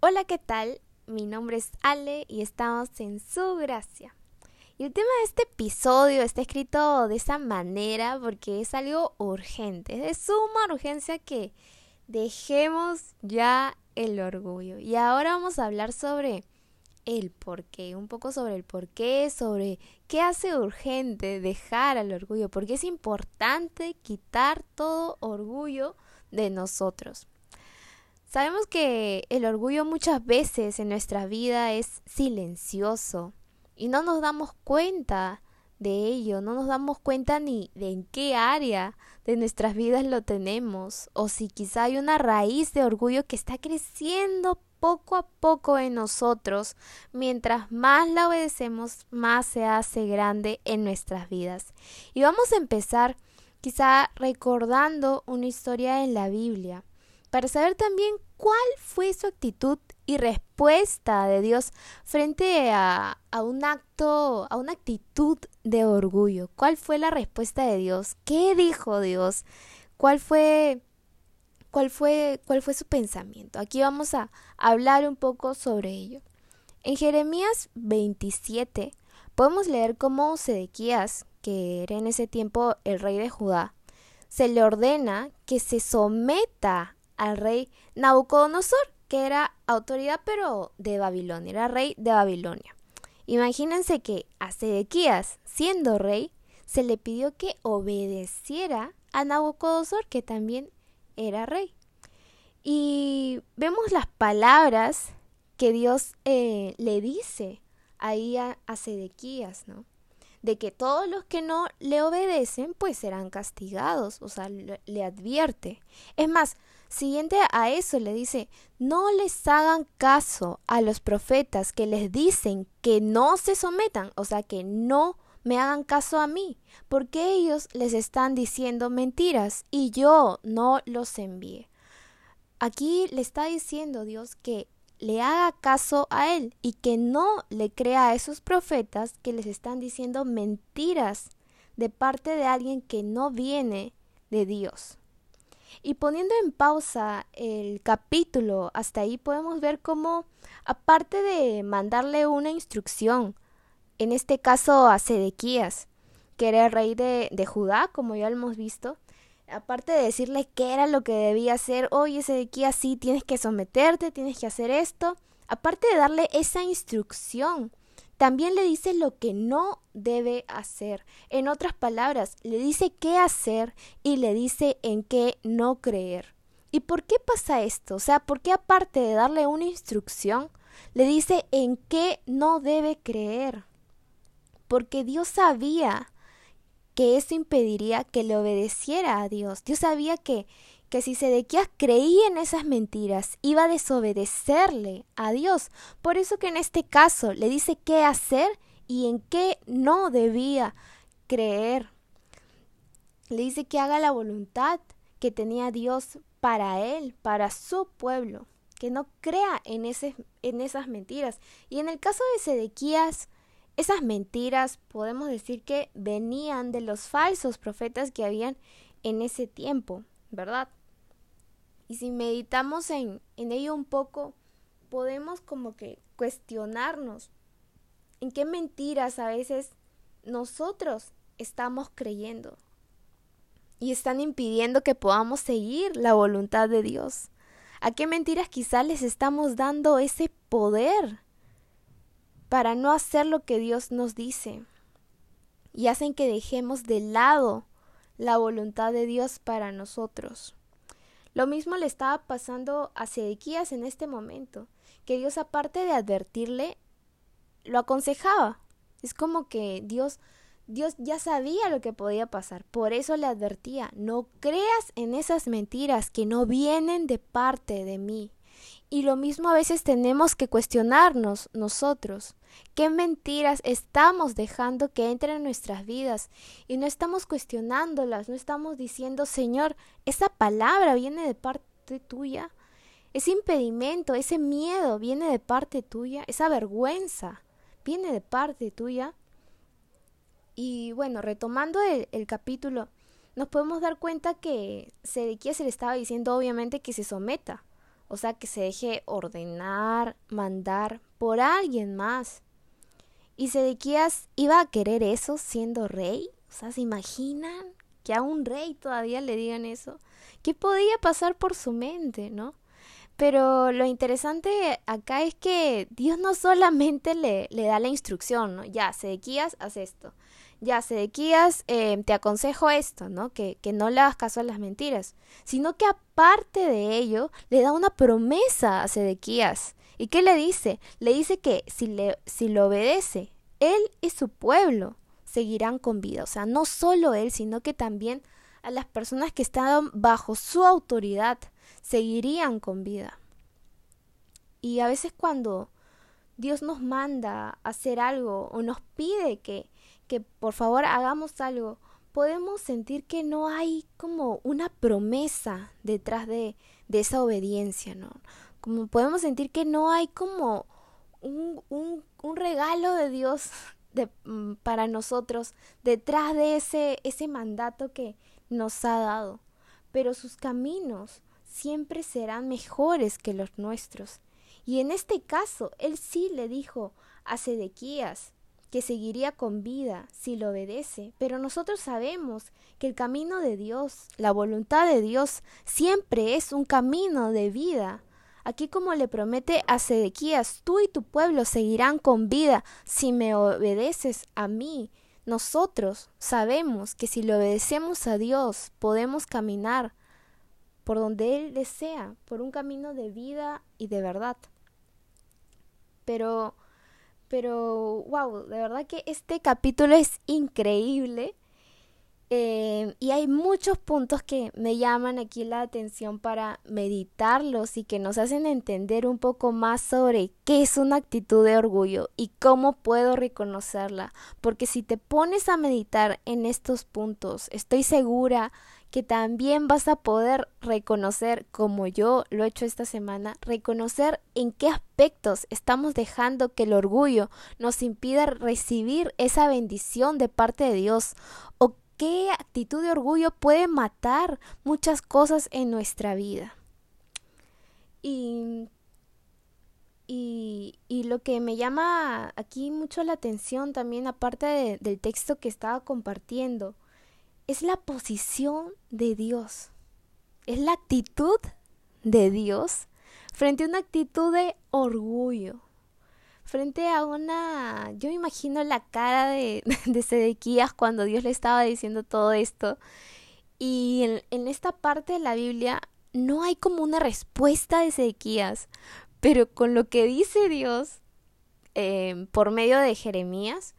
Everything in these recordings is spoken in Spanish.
Hola, ¿qué tal? Mi nombre es Ale y estamos en su gracia. Y el tema de este episodio está escrito de esa manera porque es algo urgente, es de suma urgencia que dejemos ya el orgullo. Y ahora vamos a hablar sobre el por qué, un poco sobre el por qué, sobre qué hace urgente dejar al orgullo, porque es importante quitar todo orgullo de nosotros. Sabemos que el orgullo muchas veces en nuestra vida es silencioso y no nos damos cuenta de ello, no nos damos cuenta ni de en qué área de nuestras vidas lo tenemos o si quizá hay una raíz de orgullo que está creciendo poco a poco en nosotros, mientras más la obedecemos, más se hace grande en nuestras vidas. Y vamos a empezar quizá recordando una historia en la Biblia para saber también cuál fue su actitud y respuesta de Dios frente a, a, un acto, a una actitud de orgullo. ¿Cuál fue la respuesta de Dios? ¿Qué dijo Dios? ¿Cuál fue, cuál fue, cuál fue su pensamiento? Aquí vamos a hablar un poco sobre ello. En Jeremías 27 podemos leer cómo Sedequías, que era en ese tiempo el rey de Judá, se le ordena que se someta al rey Nabucodonosor, que era autoridad pero de Babilonia, era rey de Babilonia. Imagínense que a Sedequías, siendo rey, se le pidió que obedeciera a Nabucodonosor, que también era rey. Y vemos las palabras que Dios eh, le dice ahí a, a Sedequías, ¿no? de que todos los que no le obedecen pues serán castigados, o sea, le, le, advierte. Es más, Siguiente a eso le dice, no les hagan caso a los profetas que les dicen que no se sometan, o sea, que no me hagan caso a mí, porque ellos les están diciendo mentiras y yo no los envié. Aquí le está diciendo Dios que le haga caso a él y que no le crea a esos profetas que les están diciendo mentiras de parte de alguien que no viene de Dios. Y poniendo en pausa el capítulo, hasta ahí podemos ver cómo, aparte de mandarle una instrucción, en este caso a Sedequías, que era el rey de, de Judá, como ya lo hemos visto, aparte de decirle qué era lo que debía hacer, oye Sedequías, sí, tienes que someterte, tienes que hacer esto, aparte de darle esa instrucción, también le dice lo que no debe hacer. En otras palabras, le dice qué hacer y le dice en qué no creer. ¿Y por qué pasa esto? O sea, ¿por qué aparte de darle una instrucción, le dice en qué no debe creer? Porque Dios sabía que eso impediría que le obedeciera a Dios. Dios sabía que que si Sedequías creía en esas mentiras, iba a desobedecerle a Dios. Por eso que en este caso le dice qué hacer y en qué no debía creer. Le dice que haga la voluntad que tenía Dios para él, para su pueblo, que no crea en, en esas mentiras. Y en el caso de Sedequías, esas mentiras podemos decir que venían de los falsos profetas que habían en ese tiempo, ¿verdad? Y si meditamos en, en ello un poco, podemos como que cuestionarnos en qué mentiras a veces nosotros estamos creyendo y están impidiendo que podamos seguir la voluntad de Dios. ¿A qué mentiras quizás les estamos dando ese poder para no hacer lo que Dios nos dice? Y hacen que dejemos de lado la voluntad de Dios para nosotros. Lo mismo le estaba pasando a Sedequías en este momento, que Dios aparte de advertirle, lo aconsejaba. Es como que Dios Dios ya sabía lo que podía pasar, por eso le advertía, no creas en esas mentiras que no vienen de parte de mí. Y lo mismo a veces tenemos que cuestionarnos nosotros. ¿Qué mentiras estamos dejando que entren en nuestras vidas? Y no estamos cuestionándolas, no estamos diciendo, Señor, esa palabra viene de parte tuya. Ese impedimento, ese miedo viene de parte tuya. Esa vergüenza viene de parte tuya. Y bueno, retomando el, capítulo, nos podemos dar cuenta que Sedequías se le estaba diciendo obviamente que se someta O sea, que se deje ordenar, mandar por alguien más. ¿Y Sedequías iba a querer eso siendo rey? O sea, ¿se imaginan que a un rey todavía le digan eso? ¿Qué podía pasar por su mente, no? Pero lo interesante acá es que Dios no solamente le, le da la instrucción, ¿no? Ya, Sedequías, haz esto. Ya, Sedequías, eh, te aconsejo esto, ¿no? Que, que no le hagas caso a las mentiras. Sino que aparte de ello, le da una promesa a Sedequías. ¿Y qué le dice? Le dice que si, le, si lo obedece, él y su pueblo seguirán con vida. O sea, no solo él, sino que también a las personas que estaban bajo su autoridad seguirían con vida. Y a veces cuando Dios nos manda a hacer algo o nos pide que, que por favor hagamos algo, podemos sentir que no hay como una promesa detrás de, de esa obediencia, ¿no? Como podemos sentir que no hay como un, un, regalo de Dios de, mm, para nosotros detrás de ese, ese mandato que nos ha dado. Pero sus caminos siempre serán mejores que los nuestros. Y en este caso, él sí le dijo a Sedequías que seguiría con vida si lo obedece, pero nosotros sabemos que el camino de Dios, la voluntad de Dios, siempre es un camino de vida. Aquí como le promete a Sedequías, tú y tu pueblo seguirán con vida si me obedeces a mí. Nosotros sabemos que si le obedecemos a Dios podemos caminar por donde Él desea, por un camino de vida y de verdad. Pero, pero, wow, de verdad que este capítulo es increíble. Eh, y hay muchos puntos que me llaman aquí la atención para meditarlos y que nos hacen entender un poco más sobre qué es una actitud de orgullo y cómo puedo reconocerla. Porque si te pones a meditar en estos puntos, estoy segura que también vas a poder reconocer, como yo lo he hecho esta semana, reconocer en qué aspectos estamos dejando que el orgullo nos impida recibir esa bendición de parte de Dios o qué actitud de orgullo puede matar muchas cosas en nuestra vida. Y, y, y lo que me llama aquí mucho la atención también, aparte del texto que estaba compartiendo, es la posición de Dios, es la actitud de Dios frente a una actitud de orgullo, frente a una... Yo me imagino la cara de, de Sedequías cuando Dios le estaba diciendo todo esto. Y en, esta parte de la Biblia no hay como una respuesta de Sedequías, pero con lo que dice Dios eh, por medio de Jeremías,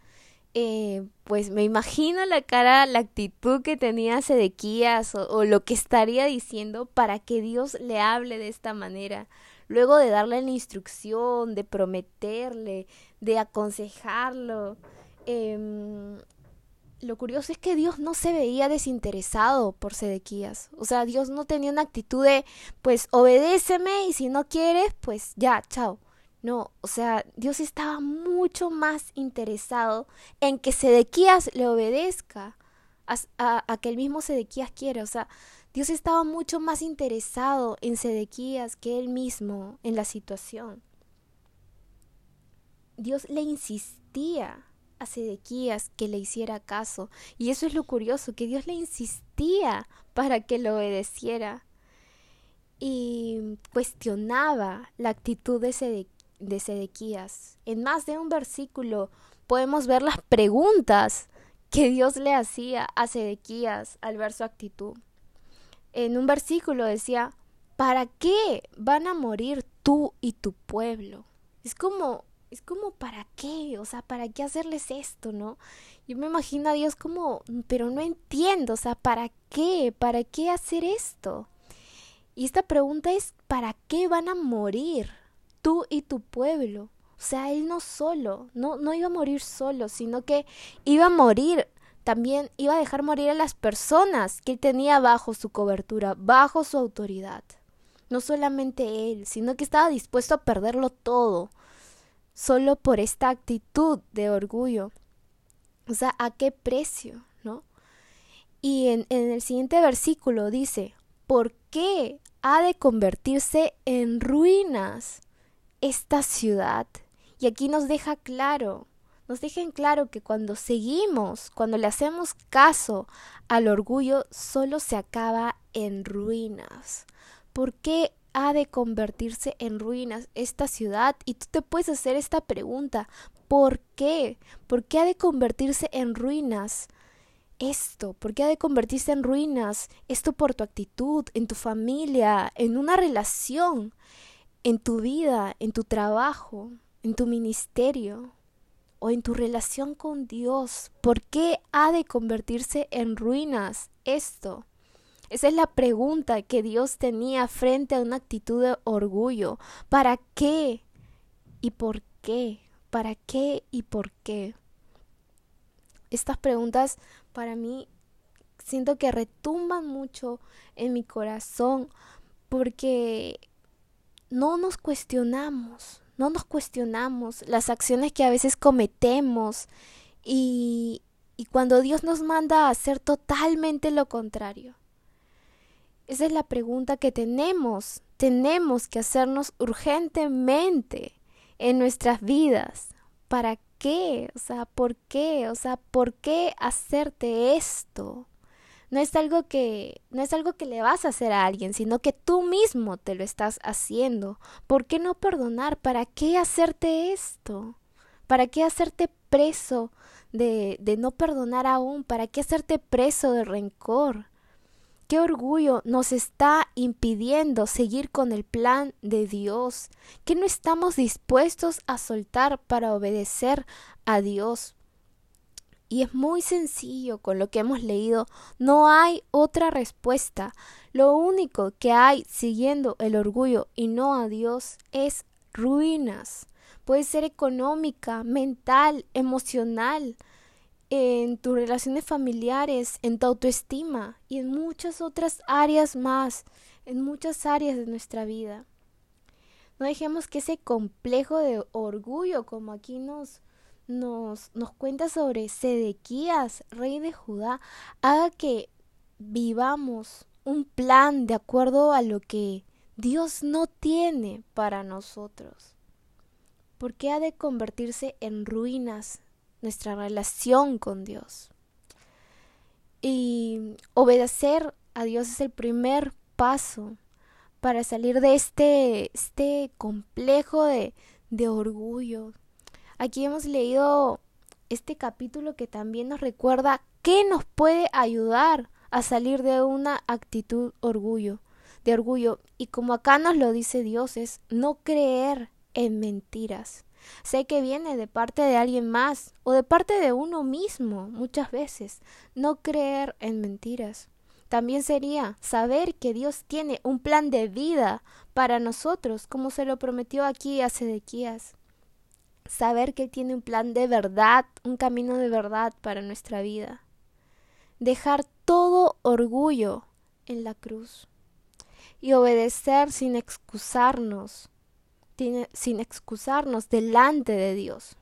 eh, pues me imagino la cara, la actitud que tenía Sedequías o, lo que estaría diciendo para que Dios le hable de esta manera. Luego de darle la instrucción, de prometerle, de aconsejarlo. Eh, lo curioso es que Dios no se veía desinteresado por Sedequías. O sea, Dios no tenía una actitud de, pues obedéceme y si no quieres, pues ya, chao. No, o sea, Dios estaba mucho más interesado en que Sedequías le obedezca a, que el mismo Sedequías quiere. O sea, Dios estaba mucho más interesado en Sedequías que él mismo en la situación. Dios le insistía a Sedequías que le hiciera caso. Y eso es lo curioso, que Dios le insistía para que lo obedeciera. Y cuestionaba la actitud de Sedequías de Sedequías. En más de un versículo podemos ver las preguntas que Dios le hacía a Sedequías al ver su actitud. En un versículo decía, ¿para qué van a morir tú y tu pueblo? Es como, es como, ¿para qué? O sea, ¿para qué hacerles esto, no? Yo me imagino a Dios como, pero no entiendo, o sea, ¿para qué? ¿Para qué hacer esto? Y esta pregunta es, ¿para qué van a morir? Tú y tu pueblo. O sea, él no solo, no, no iba a morir solo, sino que iba a morir, también iba a dejar morir a las personas que él tenía bajo su cobertura, bajo su autoridad. No solamente él, sino que estaba dispuesto a perderlo todo, solo por esta actitud de orgullo. O sea, ¿a qué precio? ¿No? Y en, en el siguiente versículo dice, ¿por qué ha de convertirse en ruinas esta ciudad. Y aquí nos deja claro, nos deja en claro que cuando seguimos, cuando le hacemos caso al orgullo, solo se acaba en ruinas. ¿Por qué ha de convertirse en ruinas esta ciudad? Y tú te puedes hacer esta pregunta. ¿Por qué? ¿Por qué ha de convertirse en ruinas? esto? ¿Por qué ha de convertirse en ruinas? Esto por tu actitud, en tu familia, en una relación, en tu vida, en tu trabajo, en tu ministerio o en tu relación con Dios. ¿Por qué ha de convertirse en ruinas esto? Esa es la pregunta que Dios tenía frente a una actitud de orgullo. ¿Para qué? ¿Y por qué? ¿Para qué y por qué? Estas preguntas para mí siento que retumban mucho en mi corazón porque no nos cuestionamos, no nos cuestionamos las acciones que a veces cometemos y, y cuando Dios nos manda a hacer totalmente lo contrario. Esa es la pregunta que tenemos, tenemos que hacernos urgentemente en nuestras vidas. ¿Para qué? O sea, ¿por qué? O sea, ¿por qué hacerte esto? No es algo que no es algo que le vas a hacer a alguien, sino que tú mismo te lo estás haciendo. ¿Por qué no perdonar? ¿Para qué hacerte esto? ¿Para qué hacerte preso de, de no perdonar aún? ¿Para qué hacerte preso de rencor? ¿Qué orgullo nos está impidiendo seguir con el plan de Dios? ¿Qué no estamos dispuestos a soltar para obedecer a Dios? Y es muy sencillo con lo que hemos leído, no hay otra respuesta. Lo único que hay siguiendo el orgullo y no a Dios es ruinas. Puede ser económica, mental, emocional, en tus relaciones familiares, en tu autoestima y en muchas otras áreas más, en muchas áreas de nuestra vida. No dejemos que ese complejo de orgullo, como aquí nos, nos, nos cuenta sobre Sedequías, rey de Judá, haga que vivamos un plan de acuerdo a lo que Dios no tiene para nosotros. ¿Por qué ha de convertirse en ruinas nuestra relación con Dios. Y obedecer a Dios es el primer paso para salir de este, este complejo de, de orgullo. Aquí hemos leído este capítulo que también nos recuerda qué nos puede ayudar a salir de una actitud orgullo, de orgullo. Y como acá nos lo dice Dios, es no creer en mentiras. Sé que viene de parte de alguien más o de parte de uno mismo muchas veces. No creer en mentiras. También sería saber que Dios tiene un plan de vida para nosotros, como se lo prometió aquí a Sedequías. Saber que tiene un plan de verdad, un camino de verdad para nuestra vida. Dejar todo orgullo en la cruz y obedecer sin excusarnos sin excusarnos delante de Dios.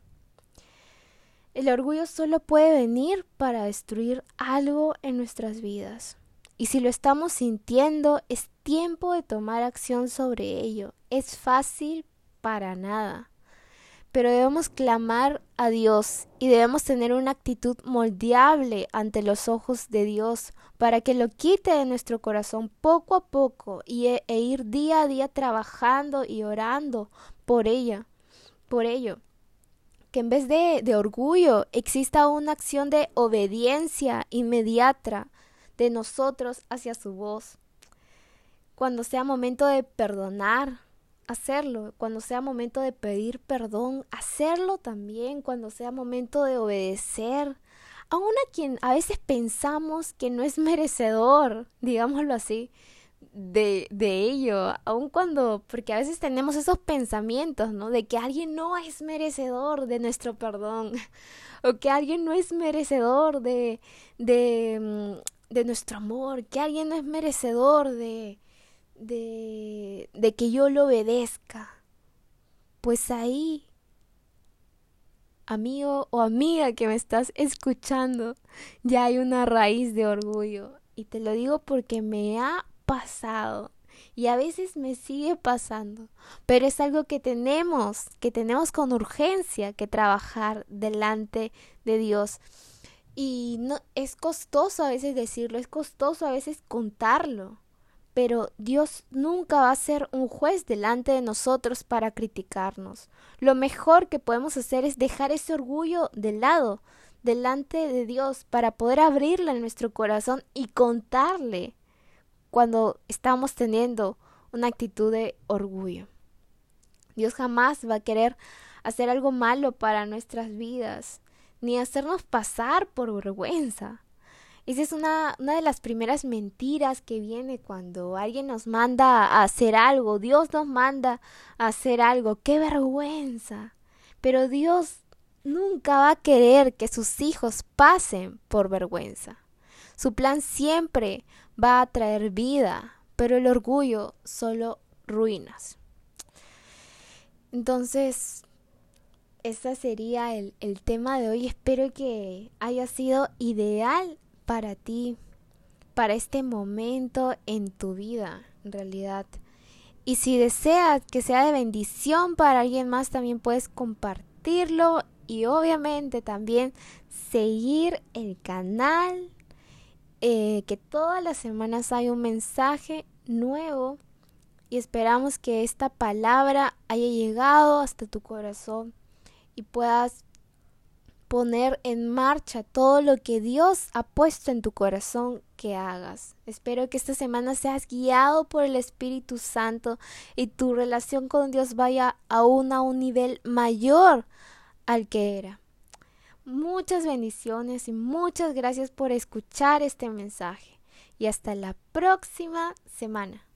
El orgullo solo puede venir para destruir algo en nuestras vidas. Y si lo estamos sintiendo, es tiempo de tomar acción sobre ello. Es fácil para nada pero debemos clamar a Dios y debemos tener una actitud moldeable ante los ojos de Dios para que lo quite de nuestro corazón poco a poco y e, e, ir día a día trabajando y orando por ella, por ello. Que en vez de, de orgullo exista una acción de obediencia inmediata de nosotros hacia su voz. Cuando sea momento de perdonar, hacerlo. Cuando sea momento de pedir perdón, hacerlo también. Cuando sea momento de obedecer. Aún a quien a veces pensamos que no es merecedor, digámoslo así, de, de ello. Aun cuando, porque a veces tenemos esos pensamientos, ¿no? De que alguien no es merecedor de nuestro perdón. O que alguien no es merecedor de, de, mm, de nuestro amor. Que alguien no es merecedor de, de, de que yo lo obedezca, pues ahí, amigo o amiga que me estás escuchando, ya hay una raíz de orgullo. Y te lo digo porque me ha pasado. y a veces me sigue pasando, pero es algo que tenemos, que tenemos con urgencia que trabajar delante de Dios. Y no es costoso a veces decirlo, es costoso a veces contarlo. Pero Dios nunca va a ser un juez delante de nosotros para criticarnos. Lo mejor que podemos hacer es dejar ese orgullo de lado, delante de Dios, para poder abrirle en nuestro corazón y contarle cuando estamos teniendo una actitud de orgullo. Dios jamás va a querer hacer algo malo para nuestras vidas, ni hacernos pasar por vergüenza. Esa es una, una de las primeras mentiras que viene cuando alguien nos manda a hacer algo, Dios nos manda a hacer algo, qué vergüenza. Pero Dios nunca va a querer que sus hijos pasen por vergüenza. Su plan siempre va a traer vida, pero el orgullo solo ruinas. Entonces, ese sería el, el tema de hoy. Espero que haya sido ideal para ti, para este momento en tu vida, en realidad. Y si deseas que sea de bendición para alguien más, también puedes compartirlo y obviamente también seguir el canal, eh, que todas las semanas hay un mensaje nuevo y esperamos que esta palabra haya llegado hasta tu corazón y puedas poner en marcha todo lo que Dios ha puesto en tu corazón que hagas. Espero que esta semana seas guiado por el Espíritu Santo y tu relación con Dios vaya aún a un nivel mayor al que era. Muchas bendiciones y muchas gracias por escuchar este mensaje y hasta la próxima semana.